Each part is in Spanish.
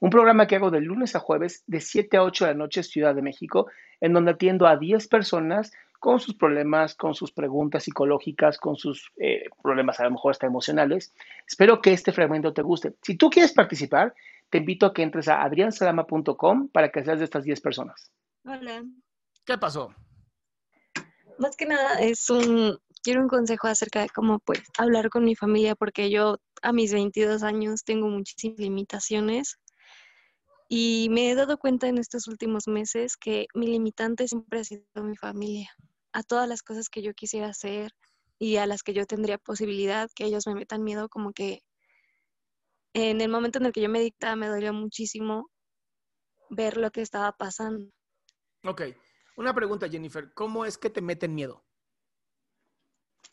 un programa que hago de lunes a jueves de 7 a 8 de la noche Ciudad de México, en donde atiendo a 10 personas con sus problemas, con sus preguntas psicológicas, con sus eh, problemas a lo mejor hasta emocionales. Espero que este fragmento te guste. Si tú quieres participar, te invito a que entres a adriansalama.com para que seas de estas 10 personas. Hola. ¿qué pasó? Más que nada es un, quiero un consejo acerca de cómo pues hablar con mi familia porque yo a mis 22 años tengo muchísimas limitaciones y me he dado cuenta en estos últimos meses que mi limitante siempre ha sido mi familia. A todas las cosas que yo quisiera hacer y a las que yo tendría posibilidad, que ellos me metan miedo, como que en el momento en el que yo me dictaba me dolió muchísimo ver lo que estaba pasando. Ok, una pregunta, Jennifer. ¿Cómo es que te meten miedo?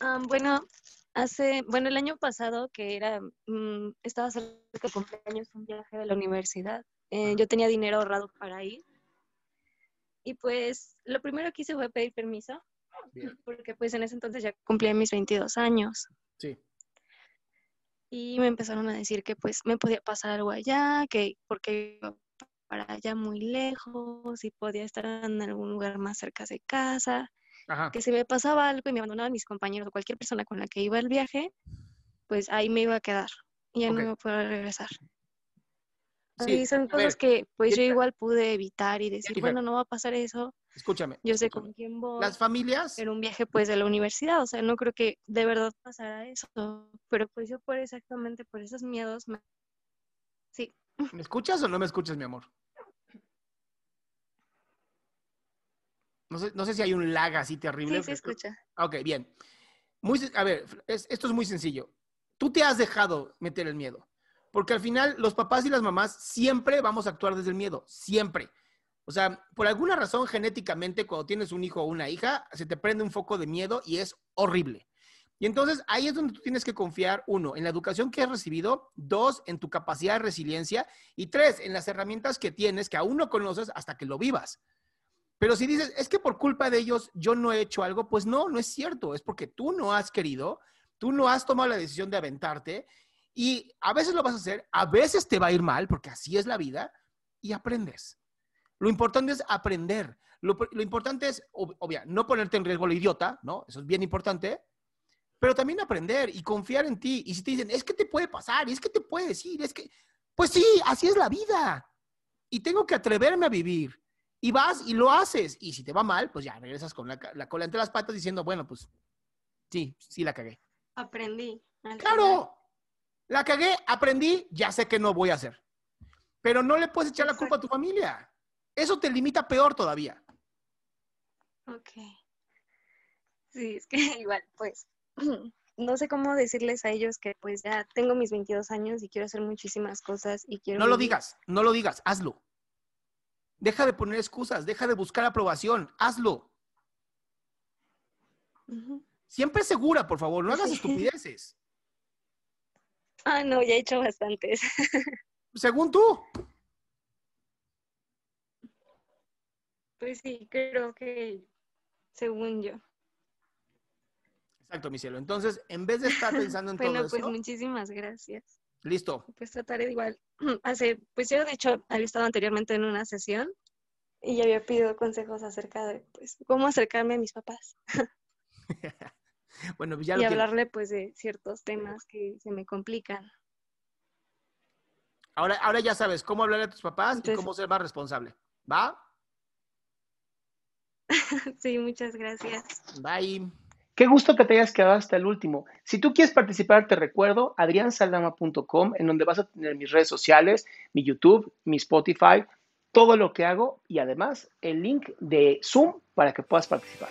Ah, bueno, hace, bueno, el año pasado que era, mm, estaba cerca de cumpleaños, un viaje de la universidad. Eh, yo tenía dinero ahorrado para ir. Y pues lo primero que hice fue pedir permiso, Bien. porque pues en ese entonces ya cumplía mis 22 años. Sí. Y me empezaron a decir que pues me podía pasar algo allá, que porque iba para allá muy lejos y podía estar en algún lugar más cerca de casa. Ajá. que si me pasaba algo y me abandonaban mis compañeros o cualquier persona con la que iba al viaje, pues ahí me iba a quedar y ya Ok. no me podía regresar. Sí, Y son cosas ver, que pues yo igual pude evitar y decir, bueno, no va a pasar eso, Escúchame. yo sé escúchame. con quién voy, Las familias, era un viaje pues de la universidad, o sea, no creo que de verdad pasara eso, pero pues yo por exactamente por esos miedos, me... sí, ¿me escuchas o no me escuchas, mi amor? No sé, no sé si hay un lag así terrible. sí, se escucha. Ok, bien. Muy, a ver, es- esto es muy sencillo. Tú te has dejado meter el miedo. Porque al final los papás y las mamás siempre vamos a actuar desde el miedo. Siempre. O sea, por alguna razón genéticamente cuando tienes un hijo o una hija, se te prende un foco de miedo y es horrible. Y entonces ahí es donde tú tienes que confiar, uno, en la educación que has recibido, dos, en tu capacidad de resiliencia y tres, en las herramientas que tienes que aún no conoces hasta que lo vivas. Pero si dices, es que por culpa de ellos yo no he hecho algo, pues no, no es cierto. Es porque tú no has querido, tú no has tomado la decisión de aventarte y a veces lo vas a hacer, a veces te va a ir mal, porque así es la vida, y aprendes. Lo importante es aprender. Lo, lo importante es, ob- obvia, no ponerte en riesgo lo idiota, ¿no? Eso es bien importante, pero también aprender y confiar en ti. Y si te dicen, es que te puede pasar, es que te puede decir, es que, pues sí, así es la vida. Y tengo que atreverme a vivir. Y vas y lo haces. Y si te va mal, pues ya regresas con la, la cola entre las patas diciendo, bueno, pues sí, sí la cagué. Aprendí. Claro, la cagué, aprendí, ya sé que no voy a hacer. Pero no le puedes echar la culpa a tu familia. Eso te limita peor todavía. Ok. Sí, es que igual, pues, no sé cómo decirles a ellos que pues ya tengo mis 22 años y quiero hacer muchísimas cosas y quiero... No lo digas, no lo digas, hazlo. Deja de poner excusas, deja de buscar aprobación, hazlo. Siempre segura, por favor, no hagas estupideces. Ah, no, ya he hecho bastantes. Según tú. Pues sí, creo que según yo. Exacto, mi cielo. Entonces, en vez de estar pensando en bueno, todo pues eso, muchísimas gracias. listo. Pues trataré de igual. Hace, pues yo de hecho había estado anteriormente en una sesión y ya había pedido consejos acerca de pues cómo acercarme a mis papás bueno, pues ya y lo hablarle pues de ciertos temas que se me complican. Ahora, ahora ya sabes cómo hablarle a tus papás y cómo ser más responsable. ¿Va? sí, muchas gracias. Bye. Qué gusto que te hayas quedado hasta el último. Si tú quieres participar, te recuerdo adriansaldama.com, en donde vas a tener mis redes sociales, mi YouTube, mi Spotify, todo lo que hago y además el link de Zoom para que puedas participar.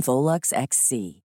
Volux XC.